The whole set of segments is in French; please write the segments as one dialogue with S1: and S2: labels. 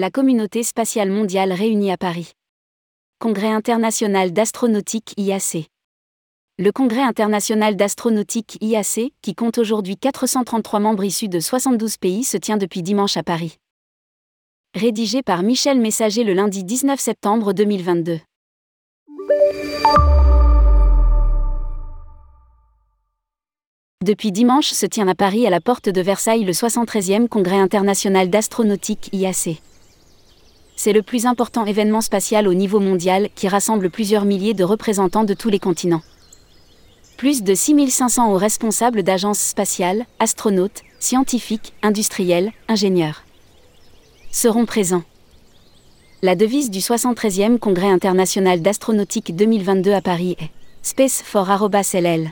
S1: La communauté spatiale mondiale réunie à Paris. Congrès international d'astronautique IAC. Le Congrès international d'astronautique IAC, qui compte aujourd'hui 433 membres issus de 72 pays, se tient depuis dimanche à Paris. Rédigé par Michel Messager le lundi 19 septembre 2022. Depuis dimanche se tient à Paris à la porte de Versailles le 73e Congrès international d'astronautique IAC. C'est le plus important événement spatial au niveau mondial qui rassemble plusieurs milliers de représentants de tous les continents. Plus de 6500 hauts responsables d'agences spatiales, astronautes, scientifiques, industriels, ingénieurs seront présents. La devise du 73e Congrès international d'astronautique 2022 à Paris est Space for LL.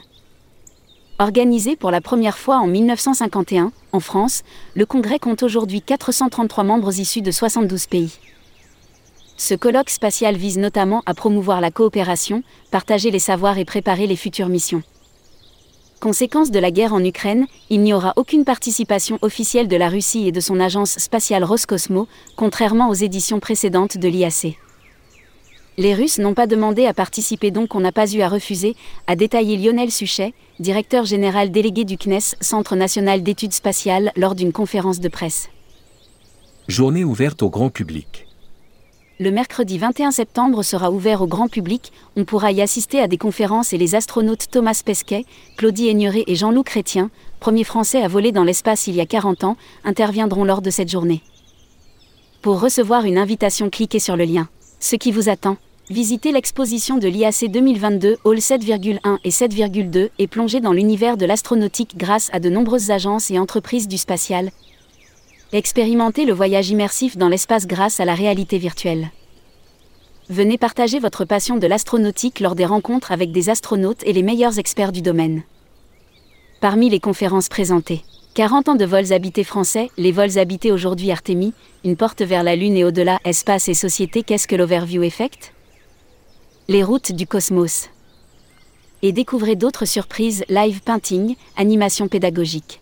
S1: Organisé pour la première fois en 1951, en France, le congrès compte aujourd'hui 433 membres issus de 72 pays. Ce colloque spatial vise notamment à promouvoir la coopération, partager les savoirs et préparer les futures missions. Conséquence de la guerre en Ukraine, il n'y aura aucune participation officielle de la Russie et de son agence spatiale Roscosmo, contrairement aux éditions précédentes de l'IAC. Les Russes n'ont pas demandé à participer donc on n'a pas eu à refuser, a détaillé Lionel Suchet, directeur général délégué du CNES, Centre national d'études spatiales, lors d'une conférence de presse.
S2: Journée ouverte au grand public.
S1: Le mercredi 21 septembre sera ouvert au grand public, on pourra y assister à des conférences et les astronautes Thomas Pesquet, Claudie Aigneret et Jean-Loup Chrétien, premier français à voler dans l'espace il y a 40 ans, interviendront lors de cette journée. Pour recevoir une invitation, cliquez sur le lien. Ce qui vous attend Visitez l'exposition de l'IAC 2022 Hall 7,1 et 7,2 et plongez dans l'univers de l'astronautique grâce à de nombreuses agences et entreprises du spatial. Expérimentez le voyage immersif dans l'espace grâce à la réalité virtuelle. Venez partager votre passion de l'astronautique lors des rencontres avec des astronautes et les meilleurs experts du domaine. Parmi les conférences présentées, 40 ans de vols habités français, les vols habités aujourd'hui Artemis, une porte vers la Lune et au-delà, espace et société, qu'est-ce que l'Overview Effect? Les routes du cosmos. Et découvrez d'autres surprises live painting, animation pédagogique.